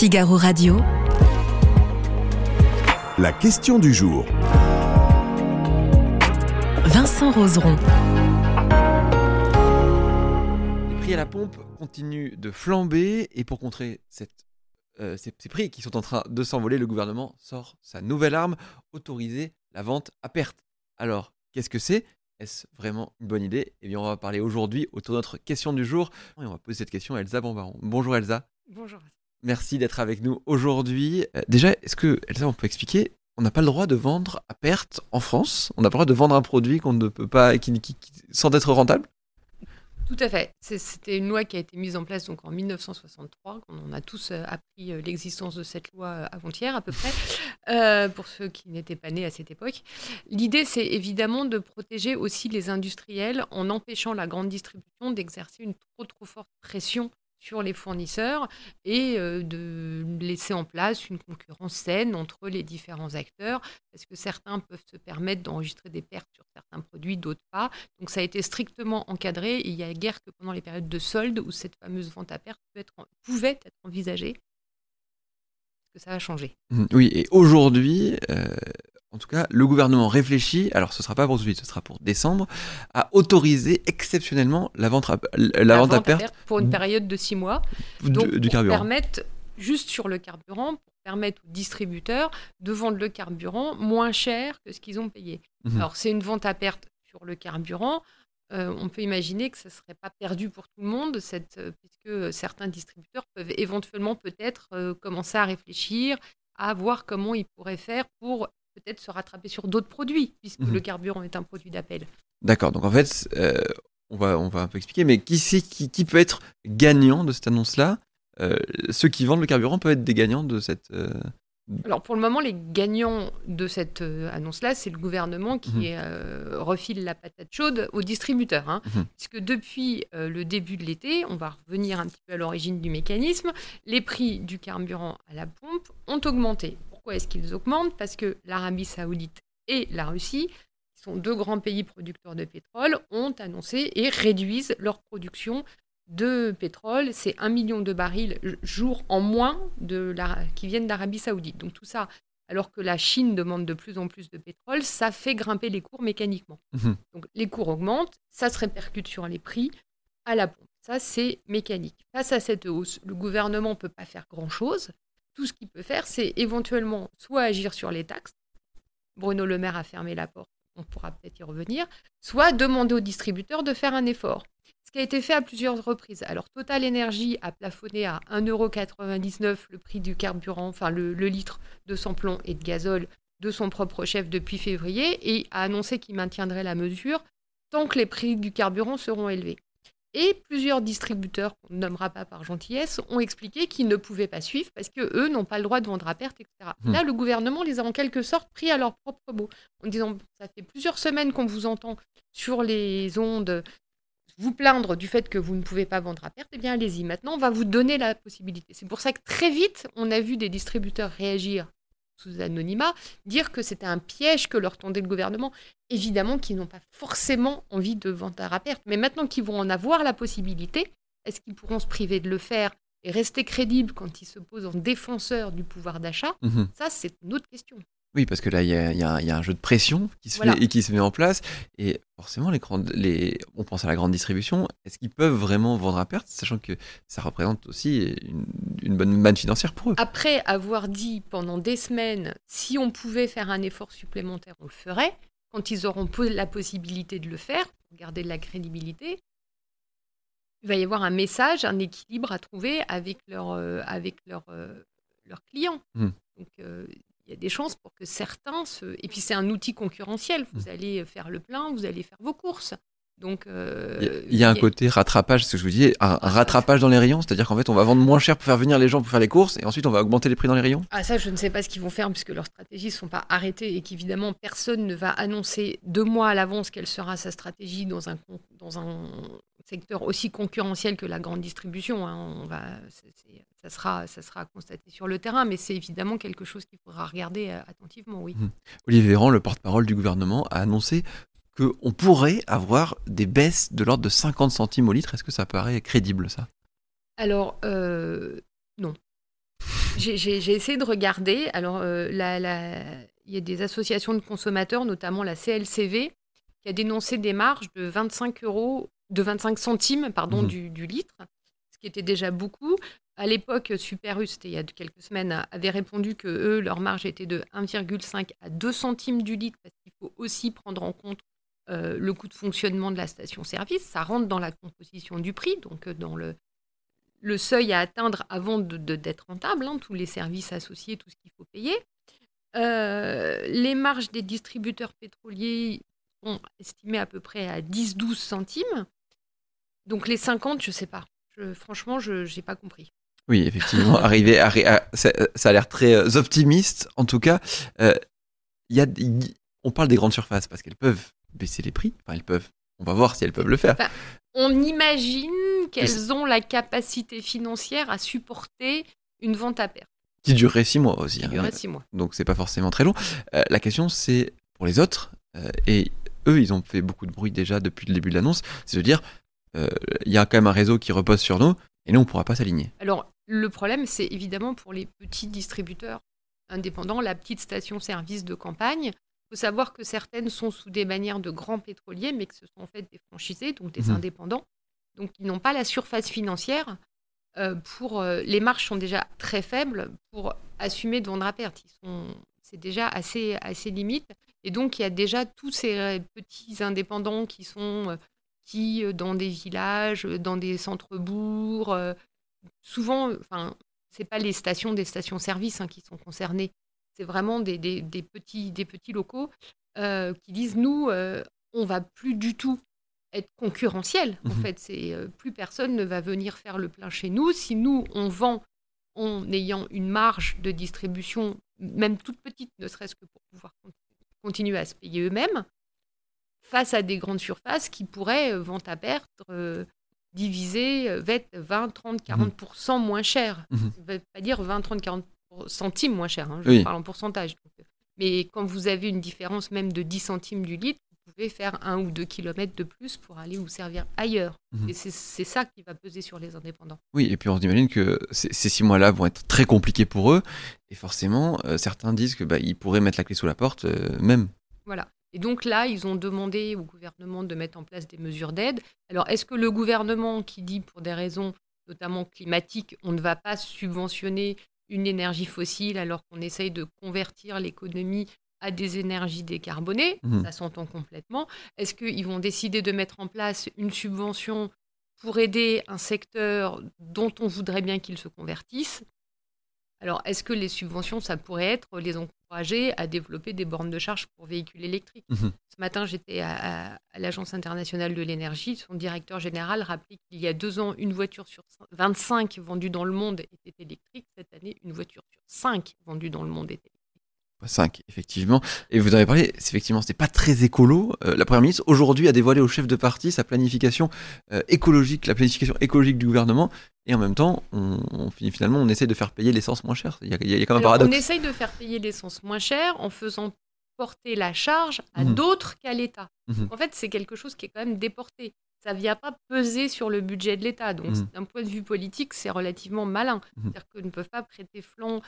Figaro Radio. La question du jour. Vincent Roseron. Les prix à la pompe continuent de flamber et pour contrer cette, euh, ces, ces prix qui sont en train de s'envoler, le gouvernement sort sa nouvelle arme, autoriser la vente à perte. Alors, qu'est-ce que c'est? Est-ce vraiment une bonne idée? Eh bien, on va parler aujourd'hui autour de notre question du jour et on va poser cette question à Elsa Bombaron. Bonjour Elsa, Bonjour. Merci d'être avec nous aujourd'hui. Euh, déjà, est-ce que, Elsa, on peut expliquer on n'a pas le droit de vendre à perte en France? On n'a pas le droit de vendre un produit qu'on ne peut pas, qui, qui- qui- sans être rentable? Tout à fait. C'était une loi qui a été mise en place donc en 1963. On a tous euh, appris euh, l'existence de cette loi avant-hier à peu près, euh, pour ceux qui n'étaient pas nés à cette époque. L'idée, c'est évidemment de protéger aussi les industriels en empêchant la grande distribution d'exercer une trop trop forte pression sur les fournisseurs et euh, de laisser en place une concurrence saine entre les différents acteurs, parce que certains peuvent se permettre d'enregistrer des pertes sur certains produits, d'autres pas. Donc ça a été strictement encadré il n'y a guère que pendant les périodes de solde où cette fameuse vente à perte pouvait être envisagée. Parce que ça va changer. Mhm. Oui, et aujourd'hui, euh, en tout cas, le gouvernement réfléchit, alors ce sera pas pour tout de suite, ce sera pour décembre, à autoriser exceptionnellement la vente à, la vente à perte pour une période de six mois. du, Donc, du pour carburant. permettre, juste sur le carburant, pour permettre aux distributeurs de vendre le carburant moins cher que ce qu'ils ont payé. Mhm. Alors, c'est une vente à perte sur le carburant. Euh, on peut imaginer que ça ne serait pas perdu pour tout le monde, cette, euh, puisque certains distributeurs peuvent éventuellement peut-être euh, commencer à réfléchir, à voir comment ils pourraient faire pour peut-être se rattraper sur d'autres produits, puisque Mhm. le carburant est un produit d'appel. D'accord, donc en fait, euh, on, va, on va un peu expliquer, mais qui, c'est qui, qui peut être gagnant de cette annonce-là? Euh, Ceux qui vendent le carburant peuvent être des gagnants de cette... euh, Alors pour le moment, les gagnants de cette annonce-là, c'est le gouvernement qui Mhm. refile la patate chaude aux distributeurs. hein. Mhm. Puisque depuis le début de l'été, on va revenir un petit peu à l'origine du mécanisme, les prix du carburant à la pompe ont augmenté. Pourquoi est-ce qu'ils augmentent? Parce que l'Arabie saoudite et la Russie, qui sont deux grands pays producteurs de pétrole, ont annoncé et réduisent leur production de pétrole. C'est un million de barils jour en moins de la, qui viennent d'Arabie saoudite. Donc tout ça, alors que la Chine demande de plus en plus de pétrole, ça fait grimper les cours mécaniquement. Mhm. Donc les cours augmentent, ça se répercute sur les prix à la pompe. Ça, c'est mécanique. Face à cette hausse, le gouvernement ne peut pas faire grand-chose. Tout ce qu'il peut faire, c'est éventuellement soit agir sur les taxes. Bruno Le Maire a fermé la porte, on pourra peut-être y revenir. Soit demander aux distributeurs de faire un effort. Ce qui a été fait à plusieurs reprises. Alors, Total Energy a plafonné à 1,99€ le prix du carburant, enfin le, le litre de samplon et de gazole de son propre chef depuis février et a annoncé qu'il maintiendrait la mesure tant que les prix du carburant seront élevés. Et plusieurs distributeurs, qu'on ne nommera pas par gentillesse, ont expliqué qu'ils ne pouvaient pas suivre parce que eux n'ont pas le droit de vendre à perte, etc. Hmm. Là, le gouvernement les a en quelque sorte pris à leur propre mot, en disant ça fait plusieurs semaines qu'on vous entend sur les ondes vous plaindre du fait que vous ne pouvez pas vendre à perte, eh bien allez-y. Maintenant, on va vous donner la possibilité. C'est pour ça que très vite, on a vu des distributeurs réagir sous anonymat, dire que c'était un piège que leur tendait le gouvernement. Évidemment qu'ils n'ont pas forcément envie de vendre à perte, mais maintenant qu'ils vont en avoir la possibilité, est-ce qu'ils pourront se priver de le faire et rester crédibles quand ils se posent en défenseurs du pouvoir d'achat? Mhm. Ça, c'est une autre question. Oui, parce que là, il y a, y y un jeu de pression qui se, Voilà. fait, et qui se met en place. Et forcément, les grandes, les, on pense à la grande distribution. Est-ce qu'ils peuvent vraiment vendre à perte, sachant que ça représente aussi une, une bonne manne financière pour eux? Après avoir dit pendant des semaines, si on pouvait faire un effort supplémentaire, on le ferait, quand ils auront la possibilité de le faire, pour garder de la crédibilité, il va y avoir un message, un équilibre à trouver avec leurs euh, avec euh, clients. Hmm. Donc, euh, il y a des chances pour que certains se... Et puis, c'est un outil concurrentiel. Vous Hmm. allez faire le plein, vous allez faire vos courses. Donc, euh, Il y a- il y a un côté rattrapage, ce que je vous disais, un, un rattrapage dans les rayons, c'est-à-dire qu'en fait, on va vendre moins cher pour faire venir les gens pour faire les courses, et ensuite, on va augmenter les prix dans les rayons. Ah ça, je ne sais pas ce qu'ils vont faire puisque leurs stratégies ne sont pas arrêtées et qu'évidemment, personne ne va annoncer deux mois à l'avance quelle sera sa stratégie dans un, con- dans un secteur aussi concurrentiel que la grande distribution. hein. On va, ça, sera, ça sera constaté sur le terrain, mais c'est évidemment quelque chose qu'il faudra regarder euh, attentivement, oui. Olivier Véran, le porte-parole du gouvernement, a annoncé qu'on pourrait avoir des baisses de l'ordre de 50 centimes au litre. Est-ce que ça paraît crédible, ça? Alors, euh, non. J'ai essayé de regarder. Alors, euh, la- la- il y a des associations de consommateurs, notamment la CLCV, qui a dénoncé des marges de 25 euros, de 25 centimes pardon, du, du litre, ce qui était déjà beaucoup. À l'époque, Super U, c'était il y a quelques semaines, avait répondu que eux, leur marge était de 1,5 à 2 centimes du litre, parce qu'il faut aussi prendre en compte euh, le coût de fonctionnement de la station-service. Ça rentre dans la composition du prix, donc euh, dans le, seuil à atteindre avant d'être rentable, hein, tous les services associés, tout ce qu'il faut payer. Euh, les marges des distributeurs pétroliers sont estimées à peu près à 10-12 centimes. Donc les 50, je sais pas. Franchement, je n'ai pas compris. Oui, effectivement, arriver à, à- ça, a l'air très euh, optimiste. En tout cas, euh, y a, on parle des grandes surfaces parce qu'elles peuvent baisser les prix. Enfin, elles peuvent. On va voir si elles peuvent le faire. On imagine qu'elles ont la capacité financière à supporter une vente à perte. Qui durerait six mois aussi. qui hein. durerait six mois. donc c'est pas forcément très long. Euh, la question c'est pour les autres, euh, et eux ils ont fait beaucoup de bruit déjà depuis le début de l'annonce, c'est de dire euh, il y a quand même un réseau qui repose sur nous, et nous on pourra pas s'aligner. Alors, le problème, c'est évidemment pour les petits distributeurs indépendants, la petite station-service de campagne. Il faut savoir que certaines sont sous des bannières de grands pétroliers, mais que ce sont en fait des franchisés, donc des Mhm. indépendants. Donc, ils n'ont pas la surface financière euh, pour. euh, les marges sont déjà très faibles pour assumer de vendre à perte. Ils sont, c'est déjà assez, assez limite. Et donc, il y a déjà tous ces euh, petits indépendants qui sont. Euh, qui, dans des villages, euh, dans des centres-bourgs, euh, souvent, enfin, c'est pas les stations des stations-service hein, qui sont concernées. C'est vraiment des, des- des petits, des petits locaux euh, qui disent nous, euh, on va plus du tout être concurrentiel. En Mhm. fait, c'est euh, plus personne ne va venir faire le plein chez nous. Si nous on vend en ayant une marge de distribution, même toute petite, ne serait-ce que pour pouvoir con- continuer à se payer eux-mêmes, face à des grandes surfaces qui pourraient, euh, vente à perte, euh, diviser, être 20, 30, 40% moins cher. Mhm. Ça ne veut pas dire 20, 30, 40 centimes moins cher, hein, je Oui. parle en pourcentage. Donc, euh, mais quand vous avez une différence même de 10 centimes du litre, vous pouvez faire un ou deux kilomètres de plus pour aller vous servir ailleurs. Mhm. Et c'est ça qui va peser sur les indépendants. Oui, et puis on s'imagine que ces, ces six mois-là vont être très compliqués pour eux, et forcément euh, certains disent que bah, ils pourraient mettre la clé sous la porte euh, même. Voilà. Et donc là, ils ont demandé au gouvernement de mettre en place des mesures d'aide. Alors, est-ce que le gouvernement qui dit pour des raisons notamment climatiques, on ne va pas subventionner une énergie fossile alors qu'on essaye de convertir l'économie à des énergies décarbonées? Mhm. Ça s'entend complètement. Est-ce qu'ils vont décider de mettre en place une subvention pour aider un secteur dont on voudrait bien qu'il se convertisse? Alors, est-ce que les subventions, ça pourrait être les encourager à développer des bornes de charge pour véhicules électriques Mhm. Ce matin, j'étais à, à- à l'Agence internationale de l'énergie. Son directeur général rappelait qu'il y a deux ans, une voiture sur cin- 25 vendue dans le monde était électrique. Cette année, une voiture sur 5 vendue dans le monde électrique. 5, effectivement. Et vous en avez parlé, c'est effectivement, c'était pas très écolo. Euh, la Première ministre, aujourd'hui, a dévoilé au chef de parti sa planification euh, écologique, la planification écologique du gouvernement. Et en même temps, on, finalement, on essaie de faire payer l'essence moins cher. Il y a, il y a quand même un Alors, on paradoxe. essaye de faire payer l'essence moins cher en faisant porter la charge à Mhm. d'autres qu'à l'État. Mhm. En fait, c'est quelque chose qui est quand même déporté. Ça ne vient pas peser sur le budget de l'État. Donc, Mhm. d'un point de vue politique, c'est relativement malin. C'est-à-dire qu'ils ne peuvent pas prêter flanc.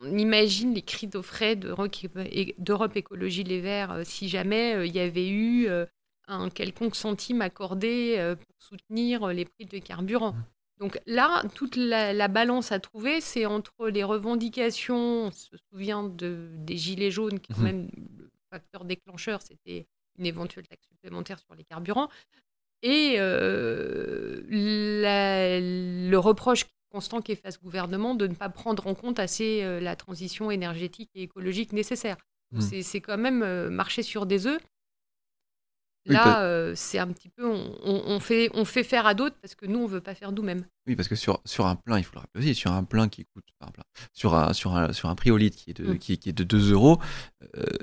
On imagine les cris d'offret d'Europe Écologie Les Verts euh, si jamais euh, il y avait eu euh, un quelconque centime accordé pour soutenir les prix de carburant. Mhm. Donc là, toute la, la balance à trouver, c'est entre les revendications, on se souvient de, des gilets jaunes, qui quand Mhm. même, le facteur déclencheur, c'était une éventuelle taxe supplémentaire sur les carburants, et euh, la- le reproche constant qu'est fait à ce gouvernement de ne pas prendre en compte assez euh, la transition énergétique et écologique nécessaire. Mhm. c'est- quand même euh, marcher sur des œufs. Là, euh, c'est un petit peu, on, fait, on fait faire à d'autres parce que nous, on veut pas faire nous-mêmes. Oui, parce que sur, sur un plein, il faut le rappeler aussi, sur un plein qui coûte, enfin, un plein, sur, un, sur, un, sur un prix au litre qui est de, Mm. qui, qui est de 2 euros,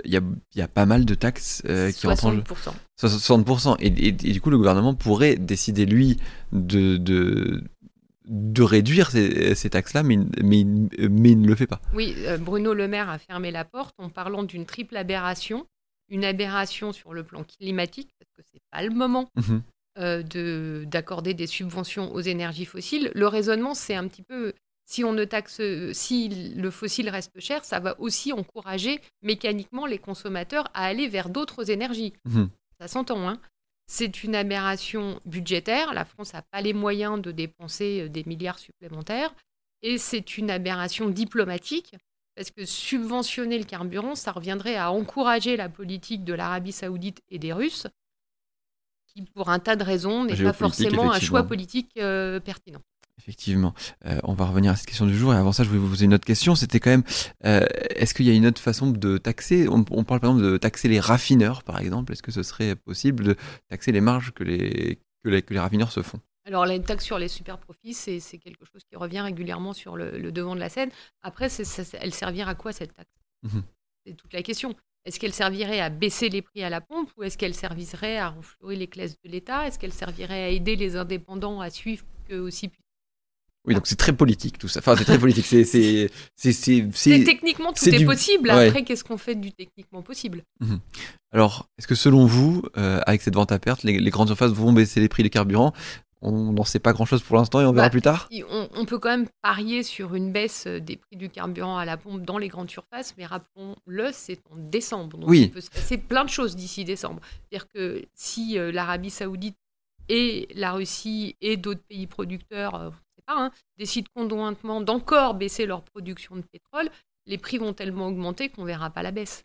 il y, a, y a pas mal de taxes euh, qui rentrent en jeu. 60%. 60%. Et, et- et du coup, le gouvernement pourrait décider, lui, de, de, de réduire ces, ces taxes-là, mais, il- mais, mais il ne le fait pas. Oui, euh, Bruno Le Maire a fermé la porte en parlant d'une triple aberration. Une aberration sur le plan climatique, parce que c'est pas le moment euh, de- d'accorder des subventions aux énergies fossiles. Le raisonnement, c'est un petit peu, si on ne taxe, si le fossile reste cher, ça va aussi encourager mécaniquement les consommateurs à aller vers d'autres énergies. Mhm. Ça s'entend, hein. C'est une aberration budgétaire. La France n'a pas les moyens de dépenser euh, des milliards supplémentaires. Et c'est une aberration diplomatique, parce que subventionner le carburant, ça reviendrait à encourager la politique de l'Arabie saoudite et des Russes, qui, pour un tas de raisons, n'est pas forcément un choix politique euh, pertinent. Effectivement. Euh, on va revenir à cette question du jour. Et avant ça, je voulais vous poser une autre question. C'était quand même, euh, est-ce qu'il y a une autre façon de taxer? On, on parle par exemple de taxer les raffineurs, par exemple. Est-ce que ce serait possible de taxer les marges que les, que les, que les raffineurs se font? Alors, la taxe sur les super profits, c'est quelque chose qui revient régulièrement sur le, le devant de la scène. Après, ça- elle servirait à quoi cette taxe? Mhm. C'est toute la question. Est-ce qu'elle servirait à baisser les prix à la pompe ou est-ce qu'elle servirait à renflouer les caisses de l'État? Est-ce qu'elle servirait à aider les indépendants à suivre qu'eux aussi puissent Oui, donc c'est très politique tout ça. Enfin, c'est très politique. C'est, c'est, c'est, c'est, C'est c'est- Techniquement, tout c'est est du- possible. ouais. Après, qu'est-ce qu'on fait du techniquement possible? Alors, est-ce que selon vous, euh, avec cette vente à perte, les, les grandes surfaces vont baisser les prix des carburants? On n'en sait pas grand-chose pour l'instant et on verra Bah, plus tard? On, on peut quand même parier sur une baisse euh, des prix du carburant à la pompe dans les grandes surfaces, mais rappelons-le, c'est en décembre. Donc Oui. il peut se passer plein de choses d'ici décembre. C'est-à-dire que si euh, l'Arabie saoudite et la Russie et d'autres pays producteurs, hein, décident conjointement d'encore baisser leur production de pétrole, les prix vont tellement augmenter qu'on verra pas la baisse.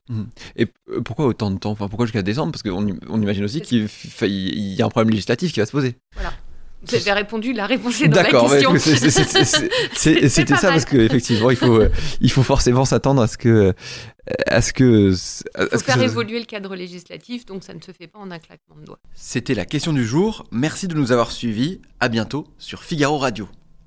Et euh, pourquoi autant de temps? Enfin, pourquoi jusqu'à décembre? Parce qu'on im- on imagine aussi qu'il y a un problème législatif qui va se poser. Vous avez répondu, la réponse est dans la D'accord, question. c'est c'était ça mal. parce qu'effectivement, il faut, euh, il faut forcément s'attendre à ce que, à ce que, à Il ce faut que faire ça- évoluer le cadre législatif, donc ça ne se fait pas en un claquement de doigts. C'était la question du jour. Merci de nous avoir suivis. À bientôt sur Figaro Radio.